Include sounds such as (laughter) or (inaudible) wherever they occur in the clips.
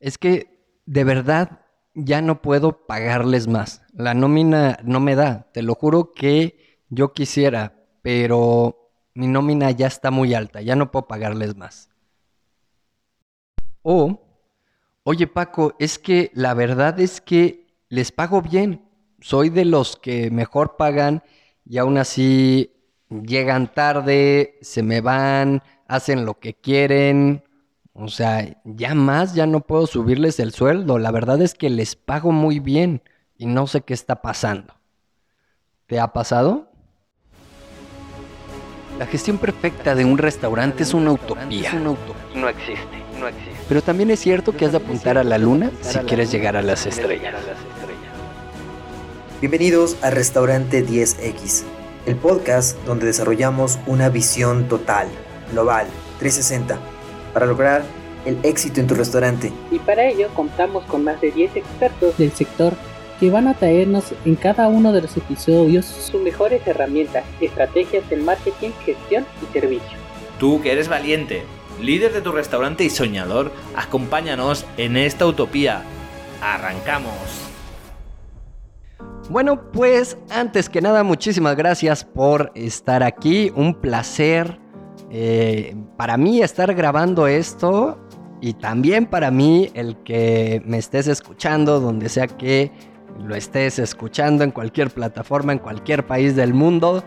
es que de verdad ya no puedo pagarles más. La nómina no me da. Te lo juro que yo quisiera, pero mi nómina ya está muy alta. Ya no puedo pagarles más. O, oye Paco, es que la verdad es que les pago bien. Soy de los que mejor pagan y aún así llegan tarde, se me van, hacen lo que quieren. O sea, ya más, ya no puedo subirles el sueldo. La verdad es que les pago muy bien y no sé qué está pasando. ¿Te ha pasado? La gestión perfecta de un restaurante es una utopía. No existe, no existe. Pero también es cierto que has de apuntar a la luna si quieres llegar a las estrellas. Bienvenidos a Restaurante 10X, el podcast donde desarrollamos una visión total, global, 360, para lograr el éxito en tu restaurante. Y para ello contamos con más de 10 expertos del sector que van a traernos en cada uno de los episodios sus mejores herramientas, estrategias de marketing, gestión y servicio. Tú que eres valiente, líder de tu restaurante y soñador, acompáñanos en esta utopía. ¡Arrancamos! Bueno, pues antes que nada, muchísimas gracias por estar aquí. Un placer eh, para mí estar grabando esto y también para mí el que me estés escuchando, donde sea que lo estés escuchando, en cualquier plataforma, en cualquier país del mundo.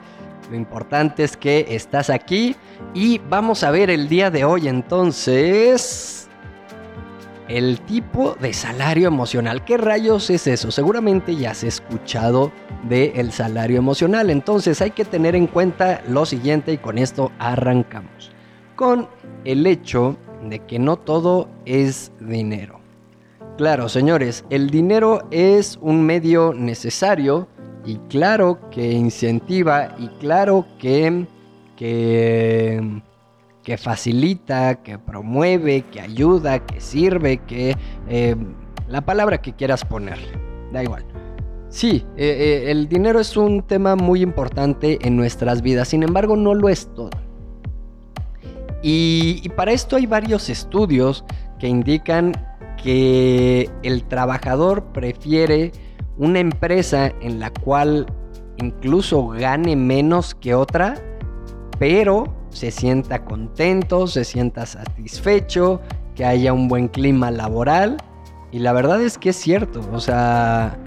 Lo importante es que estás aquí y vamos a ver el día de hoy entonces el tipo de salario emocional. ¿Qué rayos es eso? Seguramente ya has escuchado del el salario emocional. Entonces hay que tener en cuenta lo siguiente y con esto arrancamos. Con el hecho de que no todo es dinero. Claro, señores, el dinero es un medio necesario y claro que incentiva y claro que, que que facilita, que promueve, que ayuda, que sirve, que... Eh, la palabra que quieras ponerle, da igual. Sí, eh, eh, el dinero es un tema muy importante en nuestras vidas, sin embargo no lo es todo. Y, y para esto hay varios estudios que indican que el trabajador prefiere una empresa en la cual incluso gane menos que otra, pero se sienta contento, se sienta satisfecho, que haya un buen clima laboral. Y la verdad es que es cierto, o sea,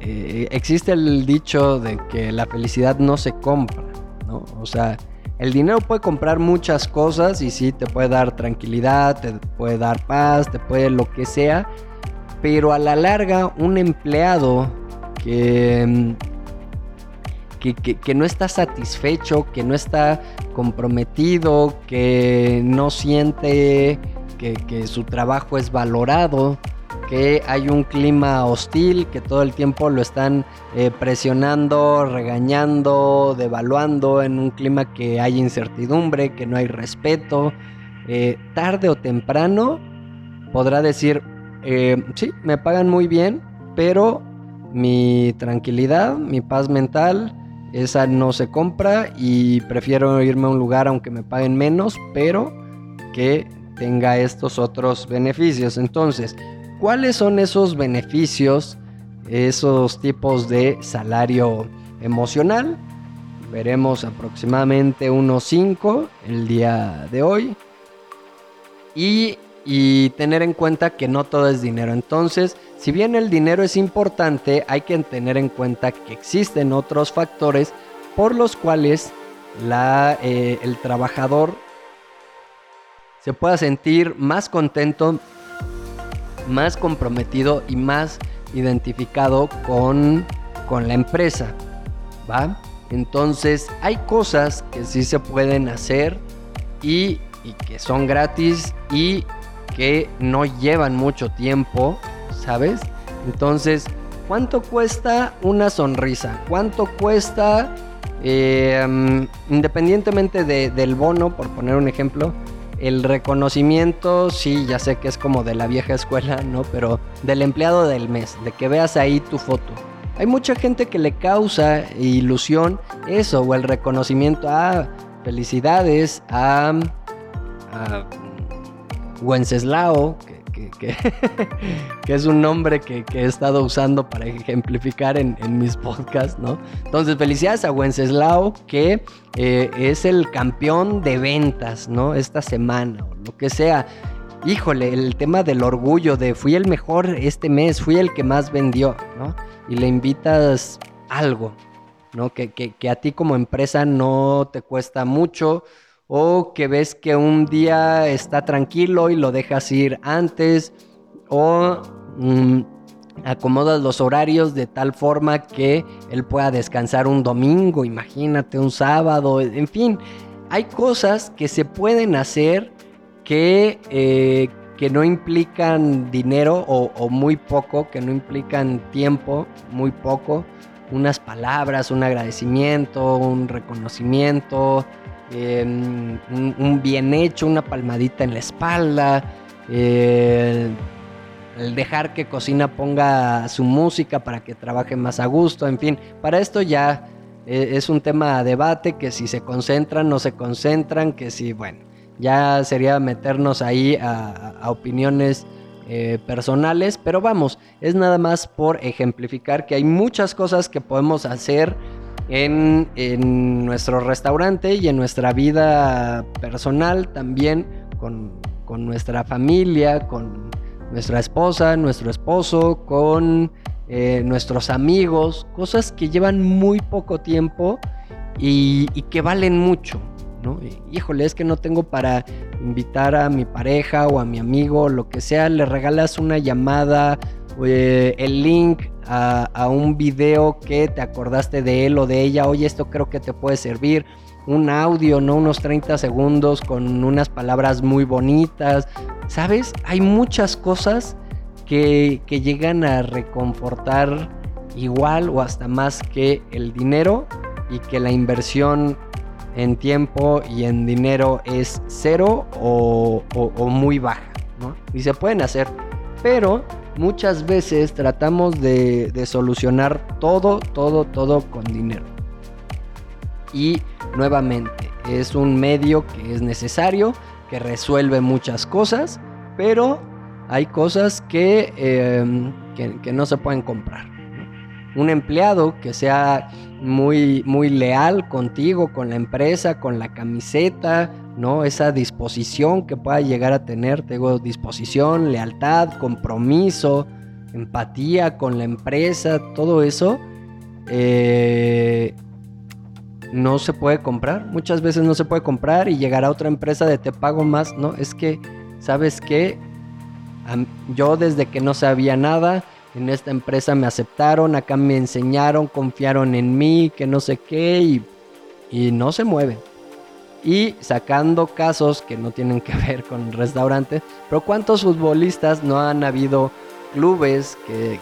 eh, existe el dicho de que la felicidad no se compra, ¿no? O sea, el dinero puede comprar muchas cosas y sí, te puede dar tranquilidad, te puede dar paz, te puede lo que sea, pero a la larga un empleado que que, no está satisfecho, que no está comprometido, que no siente que, su trabajo es valorado, que hay un clima hostil, que todo el tiempo lo están eh, presionando, regañando, devaluando, en un clima que hay incertidumbre, que no hay respeto. Eh, tarde o temprano podrá decir, eh, sí, me pagan muy bien, pero mi tranquilidad, mi paz mental, esa no se compra y prefiero irme a un lugar aunque me paguen menos, pero que tenga estos otros beneficios. Entonces, ¿cuáles son esos beneficios, esos tipos de salario emocional? Veremos aproximadamente unos 5 el día de hoy. Y, y tener en cuenta que no todo es dinero. Entonces, si bien el dinero es importante, hay que tener en cuenta que existen otros factores por los cuales eh, el trabajador se pueda sentir más contento, más comprometido y más identificado con, la empresa. ¿Va? Entonces hay cosas que sí se pueden hacer y que son gratis y que no llevan mucho tiempo ¿sabes? Entonces, ¿cuánto cuesta una sonrisa? ¿Cuánto cuesta, eh, independientemente del bono, por poner un ejemplo, el reconocimiento, sí, ya sé que es como de la vieja escuela, ¿no? Pero del empleado del mes, de que veas ahí tu foto. Hay mucha gente que le causa ilusión eso, o el reconocimiento a felicidades a, a Wenceslao, que, (laughs) que, es un nombre que, he estado usando para ejemplificar en, mis podcasts, ¿no? Entonces, felicidades a Wenceslao, que eh, es el campeón de ventas, ¿no? Esta semana, o lo que sea. Híjole, el tema del orgullo de fui el mejor este mes, fui el que más vendió, ¿no? Y le invitas algo, ¿no? Que, que a ti como empresa no te cuesta mucho o que ves que un día está tranquilo y lo dejas ir antes, o mm, acomodas los horarios de tal forma que él pueda descansar un domingo, imagínate, un sábado, en fin, hay cosas que se pueden hacer que, eh, que no implican dinero o, o muy poco, que no implican tiempo, muy poco, unas palabras, un agradecimiento, un reconocimiento, Em, un, bien hecho, una palmadita en la espalda, el dejar que Cocina ponga su música para que trabaje más a gusto, en fin, para esto ya e, es un tema a debate, que si se concentran, no se concentran, que si, bueno, ya sería meternos ahí a, opiniones eh, personales, pero vamos, es nada más por ejemplificar que hay muchas cosas que podemos hacer en, nuestro restaurante y en nuestra vida personal también con, nuestra familia, con nuestra esposa, nuestro esposo, con eh, nuestros amigos, cosas que llevan muy poco tiempo y, que valen mucho. ¿no? híjole, es que no tengo para invitar a mi pareja o a mi amigo, lo que sea, le regalas una llamada, eh, el link a, un video que te acordaste de él o de ella, oye, esto creo que te puede servir, un audio, ¿no? Unos 30 segundos con unas palabras muy bonitas, ¿sabes? Hay muchas cosas que, que llegan a reconfortar igual o hasta más que el dinero y que la inversión en tiempo y en dinero es cero o, o muy baja, ¿no? Y se pueden hacer, pero muchas veces tratamos de, solucionar todo, todo, todo con dinero. Y nuevamente, es un medio que es necesario, que resuelve muchas cosas, pero hay cosas que, em, que, no se pueden comprar. Un empleado que sea muy, muy leal contigo, con la empresa, con la camiseta, ¿no? Esa disposición que pueda llegar a tener, tengo disposición, lealtad, compromiso, empatía con la empresa, todo eso, eh, no se puede comprar. Muchas veces no se puede comprar y llegar a otra empresa de te pago más, ¿no? Es que, ¿sabes qué? Yo desde que no sabía nada, en esta empresa me aceptaron, acá me enseñaron, confiaron en mí, que no sé qué, y, y no se mueve y sacando casos que no tienen que ver con restaurantes, pero ¿cuántos futbolistas no han habido clubes que,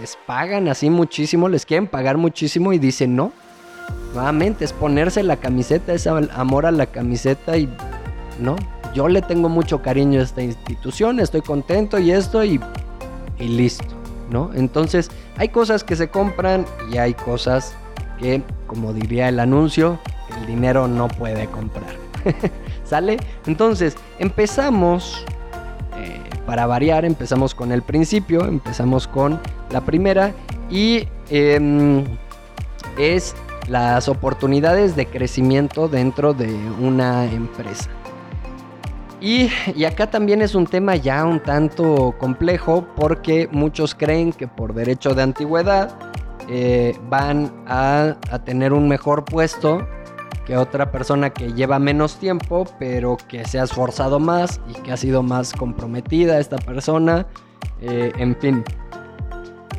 les pagan así muchísimo, les quieren pagar muchísimo y dicen no? Nuevamente es ponerse la camiseta, es amor a la camiseta y no, yo le tengo mucho cariño a esta institución, estoy contento y esto y, y listo, ¿no? Entonces hay cosas que se compran y hay cosas que, como diría el anuncio, el dinero no puede comprar. (laughs) ¿Sale? Entonces, empezamos, eh, para variar, empezamos con el principio, empezamos con la primera y em, es las oportunidades de crecimiento dentro de una empresa. Y, acá también es un tema ya un tanto complejo porque muchos creen que por derecho de antigüedad eh, van a, a, tener un mejor puesto que otra persona que lleva menos tiempo, pero que se ha esforzado más y que ha sido más comprometida esta persona. Eh, en fin.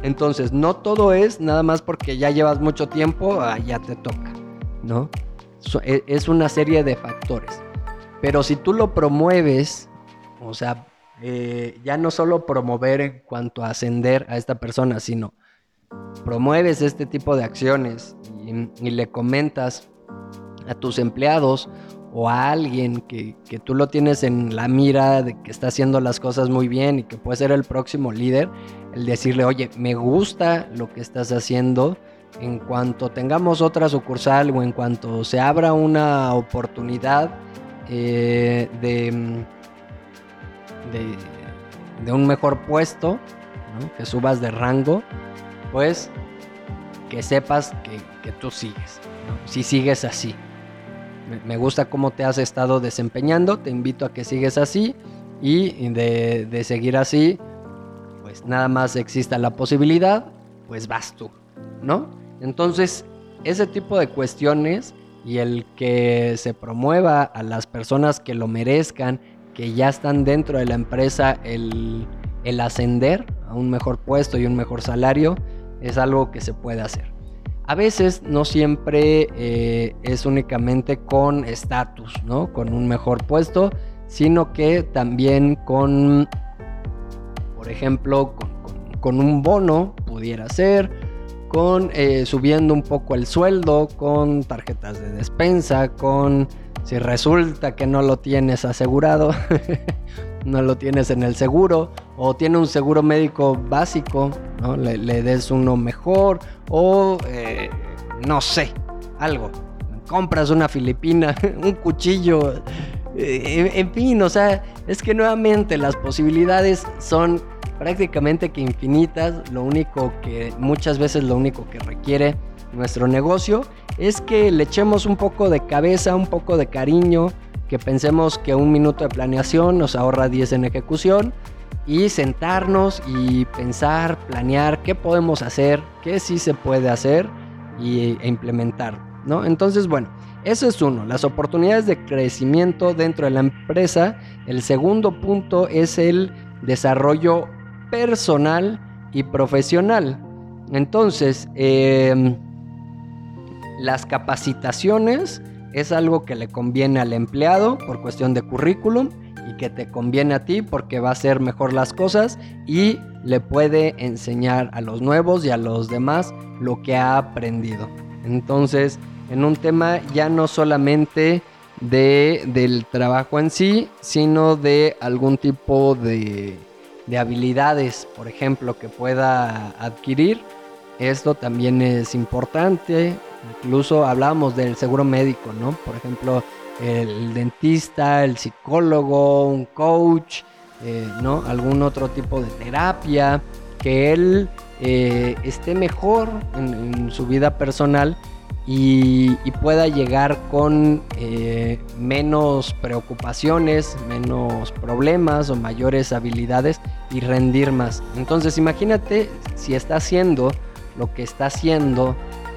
Entonces, no todo es nada más porque ya llevas mucho tiempo, ah, ya te toca, ¿no? E, es una serie de factores. Pero si tú lo promueves, o sea, eh, ya no solo promover en cuanto a ascender a esta persona, sino promueves este tipo de acciones y le comentas a tus empleados o a alguien que, tú lo tienes en la mira de que está haciendo las cosas muy bien y que puede ser el próximo líder, el decirle, oye, me gusta lo que estás haciendo, en cuanto tengamos otra sucursal o en cuanto se abra una oportunidad eh, de, de un mejor puesto, que subas de rango, pues que sepas que, tú sigues, si sigues así. Me, gusta cómo te has estado desempeñando, te invito a que sigues así y de, seguir así, pues nada más exista la posibilidad, pues vas tú, ¿no? Entonces, ese tipo de cuestiones y el que se promueva a las personas que lo merezcan, que ya están dentro de la empresa, el, ascender a un mejor puesto y un mejor salario, es algo que se puede hacer. A veces no siempre eh, es únicamente con estatus, ¿no? Con un mejor puesto, sino que también con, por ejemplo, con un bono pudiera ser, con eh, subiendo un poco el sueldo, con tarjetas de despensa, con si resulta que no lo tienes asegurado, (laughs) no lo tienes en el seguro, o tiene un seguro médico básico, ¿no? le, des uno mejor, o eh, no sé, algo. Compras una filipina, (laughs) un cuchillo, eh, en fin, o sea, es que nuevamente las posibilidades son prácticamente que infinitas. Lo único que muchas veces lo único que requiere nuestro negocio es que le echemos un poco de cabeza, un poco de cariño, que pensemos que un minuto de planeación nos ahorra 10 en ejecución y sentarnos y pensar, planear qué podemos hacer, qué sí se puede hacer y, e implementar, ¿no? Entonces, bueno, eso es uno, las oportunidades de crecimiento dentro de la empresa. El segundo punto es el desarrollo personal y profesional. Entonces, em, las capacitaciones es algo que le conviene al empleado por cuestión de currículum y que te conviene a ti porque va a hacer mejor las cosas y le puede enseñar a los nuevos y a los demás lo que ha aprendido. Entonces, en un tema ya no solamente de, del trabajo en sí, sino de algún tipo de, de habilidades, por ejemplo, que pueda adquirir. Esto también es importante. Incluso hablábamos del seguro médico, ¿no? Por ejemplo, el dentista, el psicólogo, un coach, eh, ¿no? Algún otro tipo de terapia, que él eh, esté mejor en su vida personal y, pueda llegar con eh, menos preocupaciones, menos problemas o mayores habilidades y rendir más. Entonces imagínate si está haciendo lo que está haciendo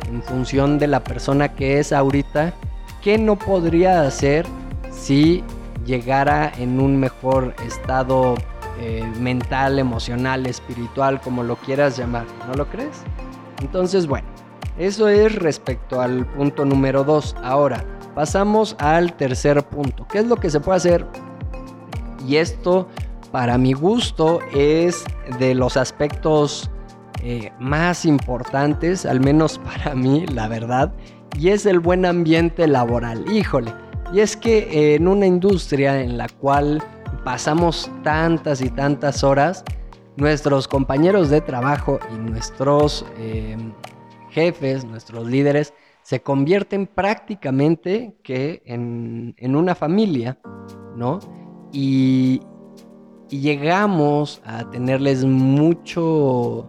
en función de la persona que es ahorita, ¿qué no podría hacer si llegara en un mejor estado eh, mental, emocional, espiritual, como lo quieras llamar? ¿No lo crees? Entonces, bueno. Eso es respecto al punto número 2. Ahora, pasamos al tercer punto. ¿Qué es lo que se puede hacer? Y esto, para mi gusto, es de los aspectos eh, más importantes, al menos (laughs) para mí, la verdad, y es el buen ambiente laboral. Híjole, y es que en una industria en la cual pasamos tantas y tantas horas, nuestros compañeros de trabajo y nuestros eh, jefes, nuestros líderes, se convierten prácticamente que en, una familia, ¿no? Y, llegamos a tenerles mucho,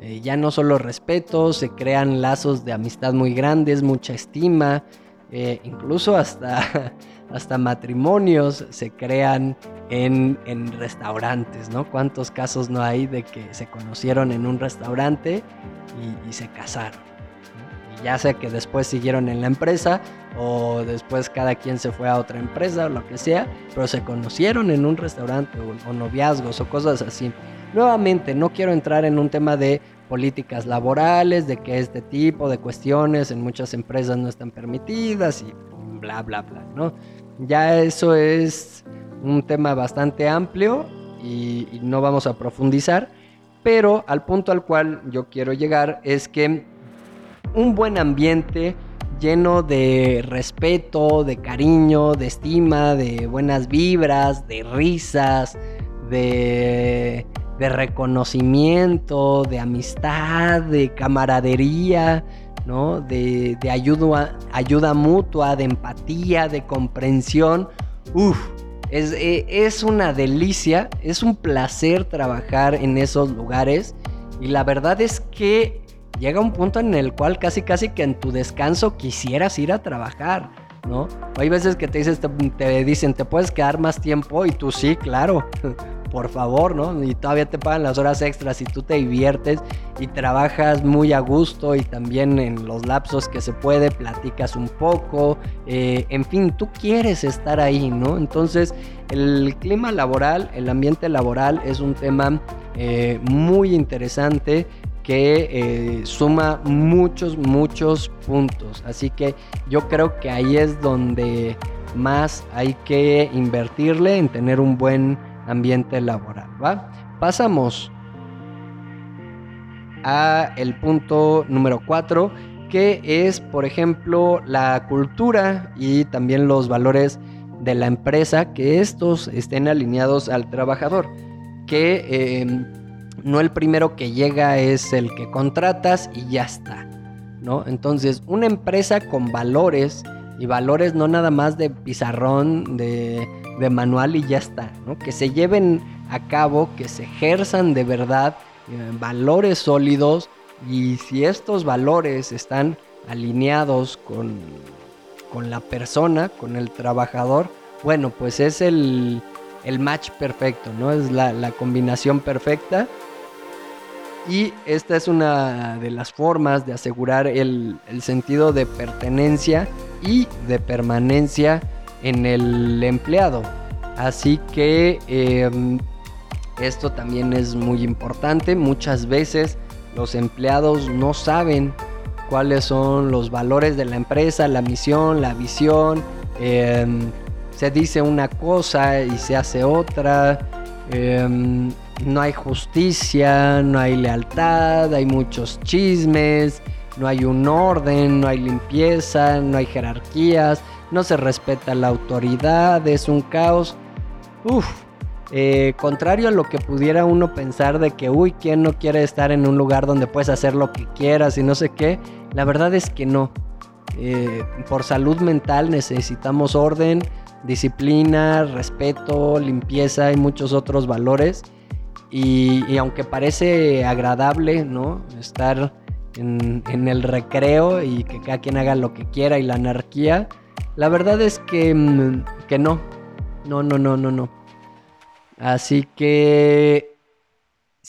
eh, ya no solo respeto, se crean lazos de amistad muy grandes, mucha estima, eh, incluso hasta, (laughs) hasta matrimonios se crean en, en, restaurantes, ¿no? ¿Cuántos casos no hay de que se conocieron en un restaurante y, se casaron. ya sea que después siguieron en la empresa o después cada quien se fue a otra empresa o lo que sea, pero se conocieron en un restaurante o, noviazgos o cosas así. Nuevamente, no quiero entrar en un tema de políticas laborales, de que este tipo de cuestiones en muchas empresas no están permitidas y bla, bla, bla, ¿no? Ya eso es un tema bastante amplio y no vamos a profundizar, pero al punto al cual yo quiero llegar es que un buen ambiente lleno de respeto, de cariño, de estima, de buenas vibras, de risas, de, reconocimiento, de amistad, de camaradería, ¿no? de, ayuda, ayuda mutua, de empatía, de comprensión. Uf, Es, eh, es una delicia, es un placer trabajar en esos lugares y la verdad es que llega un punto en el cual casi casi que en tu descanso quisieras ir a trabajar, ¿no? hay veces que te, dices, te dicen, te puedes quedar más tiempo y tú sí, claro, (laughs) por favor, ¿no? Y todavía te pagan las horas extras y tú te diviertes y trabajas muy a gusto y también en los lapsos que se puede platicas un poco, eh, en fin, tú quieres estar ahí, ¿no? Entonces, el clima laboral, el ambiente laboral es un tema eh, muy interesante que eh, suma muchos, muchos puntos. Así que yo creo que ahí es donde más hay que invertirle en tener un buen ambiente laboral. ¿va? Pasamos a el punto número 4, que es, por ejemplo, la cultura y también los valores de la empresa, que estos estén alineados al trabajador, que em, no el primero que llega es el que contratas y ya está, ¿no? Entonces, una empresa con valores, y valores no nada más de pizarrón, de manual y ya está, ¿no? Que se lleven a cabo, que se ejerzan de verdad eh, valores sólidos y si estos valores están alineados con, con la persona, con el trabajador, bueno, pues es el, el match perfecto, ¿no? Es la, la combinación perfecta. Y esta es una de las formas de asegurar el, sentido de pertenencia y de permanencia en el empleado. Así que em, esto también es muy importante. Muchas veces los empleados no saben cuáles son los valores de la empresa, la misión, la visión. Em, se dice una cosa y se hace otra. Em, no hay justicia, no hay lealtad, hay muchos chismes, no hay un orden, no hay limpieza, no hay jerarquías no se respeta la autoridad, es un caos. Uf, eh, contrario a lo que pudiera uno pensar de que, uy, ¿quién no quiere estar en un lugar donde puedes hacer lo que quieras y no sé qué? La verdad es que no. Eh, por salud mental necesitamos orden, disciplina, respeto, limpieza y muchos otros valores. Y, aunque parece agradable, ¿no? Estar en, el recreo y que cada quien haga lo que quiera y la anarquía, la verdad es que, mm, que no. No, no, no, no, no. Así que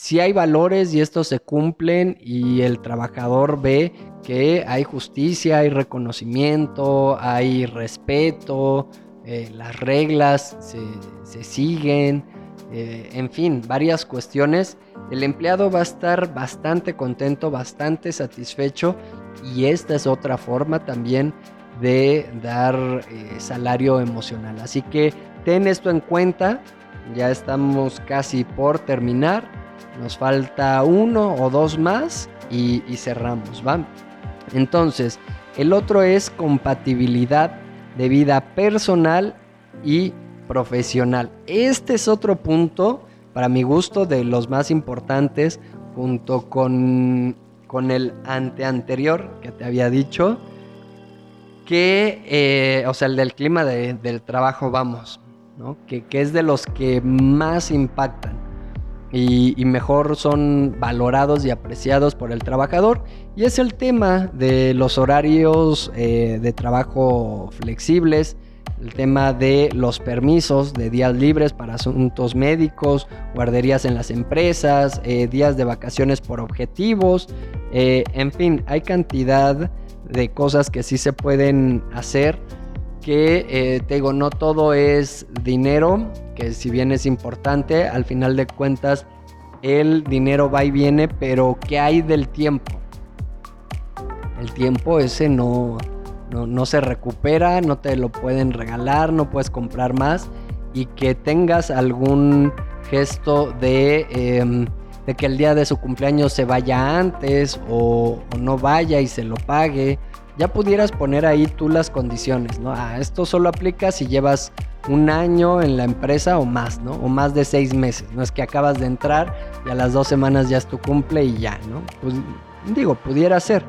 si hay valores y estos se cumplen y el trabajador ve que hay justicia, hay reconocimiento, hay respeto, eh, las reglas se, siguen, eh, en fin, varias cuestiones, el empleado va a estar bastante contento, bastante satisfecho y esta es otra forma también de dar eh, salario emocional. Así que ten esto en cuenta. Ya estamos casi por terminar. Nos falta uno o dos más y, cerramos, ¿va? Entonces, el otro es compatibilidad de vida personal y profesional. Este es otro punto, para mi gusto, de los más importantes, junto con, con el ante anterior que te había dicho que, eh, o sea, el del clima del trabajo, vamos, ¿no? Que, es de los que más impactan y, mejor son valorados y apreciados por el trabajador. Y es el tema de los horarios eh, de trabajo flexibles, el tema de los permisos de días libres para asuntos médicos, guarderías en las empresas, eh, días de vacaciones por objetivos, en fin, hay cantidad de cosas que sí se pueden hacer. Que eh, te digo, no todo es dinero, que si bien es importante, al final de cuentas el dinero va y viene, pero ¿qué hay del tiempo? El tiempo ese no, no, se recupera, no te lo pueden regalar, no puedes comprar más y que tengas algún gesto de em, de que el día de su cumpleaños se vaya antes o, no vaya y se lo pague. Ya pudieras poner ahí tú las condiciones, ¿no? Ah, esto solo aplica si llevas un año en la empresa o más, ¿no? O más de seis meses. No es que acabas de entrar y a las dos semanas ya es tu cumple y ya, ¿no? Pues digo, pudiera ser.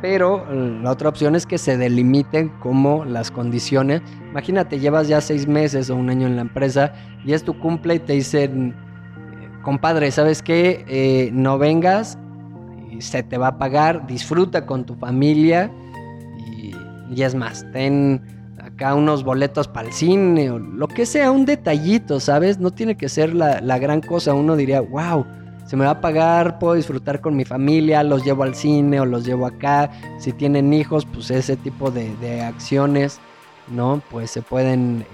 Pero la otra opción es que se delimiten como las condiciones. Imagínate, llevas ya seis meses o un año en la empresa y es tu cumple y te dicen, compadre, ¿sabes qué? Eh, no vengas, se te va a pagar, disfruta con tu familia y, es más, ten acá unos boletos para el cine o lo que sea, un detallito, ¿sabes? No tiene que ser la, la gran cosa, uno diría, wow se me va a pagar, puedo disfrutar con mi familia, los llevo al cine o los llevo acá. Si tienen hijos, pues ese tipo de, acciones, ¿no? Pues se pueden eh,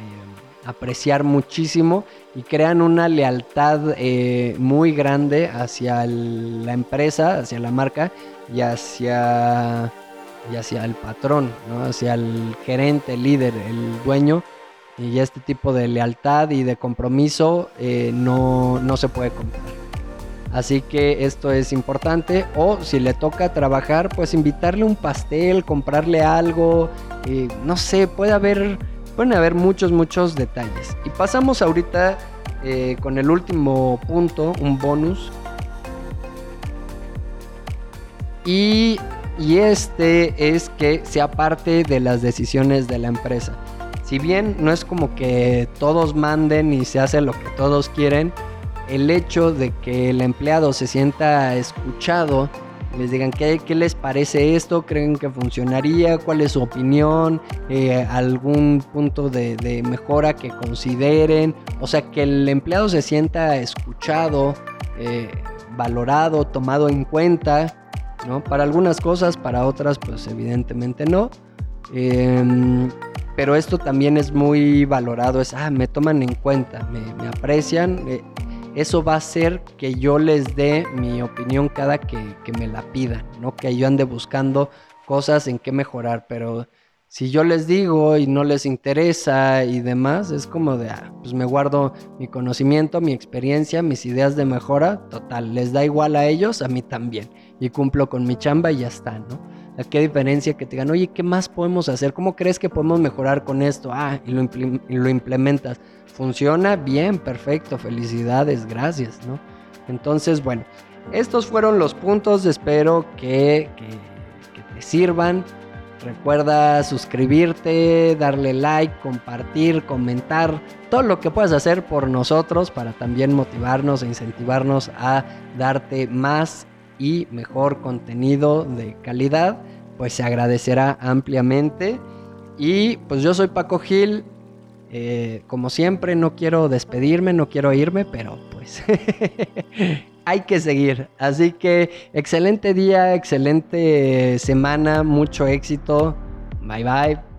apreciar muchísimo y crean una lealtad eh, muy grande hacia la empresa, hacia la marca y hacia, y hacia el patrón, ¿no? Hacia el gerente, el líder, el dueño. Y este tipo de lealtad y de compromiso eh, no, no se puede comprar. Así que esto es importante. O si le toca trabajar, pues invitarle un pastel, comprarle algo. Eh, no sé, puede haber, pueden haber muchos, muchos detalles. Y pasamos ahorita eh, con el último punto, un bonus. Y, y este es que sea parte de las decisiones de la empresa. Si bien no es como que todos manden y se hace lo que todos quieren, el hecho de que el empleado se sienta escuchado, les digan qué, les parece esto, creen que funcionaría, cuál es su opinión, eh, algún punto de, mejora que consideren, o sea, que el empleado se sienta escuchado, eh, valorado, tomado en cuenta, ¿no? Para algunas cosas, para otras, pues evidentemente no. Em, pero esto también es muy valorado, es, ah, me toman en cuenta, me, me aprecian, eh, eso va a hacer que yo les dé mi opinión cada que, me la pidan, ¿no? Que yo ande buscando cosas en qué mejorar, pero si yo les digo y no les interesa y demás, es como de, ah, pues me guardo mi conocimiento, mi experiencia, mis ideas de mejora, total, les da igual a ellos, a mí también, y cumplo con mi chamba y ya está, ¿no? Qué diferencia que te digan, oye, ¿qué más podemos hacer? ¿Cómo crees que podemos mejorar con esto? Ah, y lo, y lo implementas funciona bien, perfecto, felicidades, gracias, ¿no? Entonces, bueno, estos fueron los puntos, espero que, te sirvan. Recuerda suscribirte, darle like, compartir, comentar, todo lo que puedas hacer por nosotros para también motivarnos e incentivarnos a darte más y mejor contenido de calidad, pues se agradecerá ampliamente. Y pues yo soy Paco Gil, eh, como siempre, no quiero despedirme, no quiero irme, pero pues (laughs) hay que seguir. Así que excelente día, excelente semana, mucho éxito. Bye bye.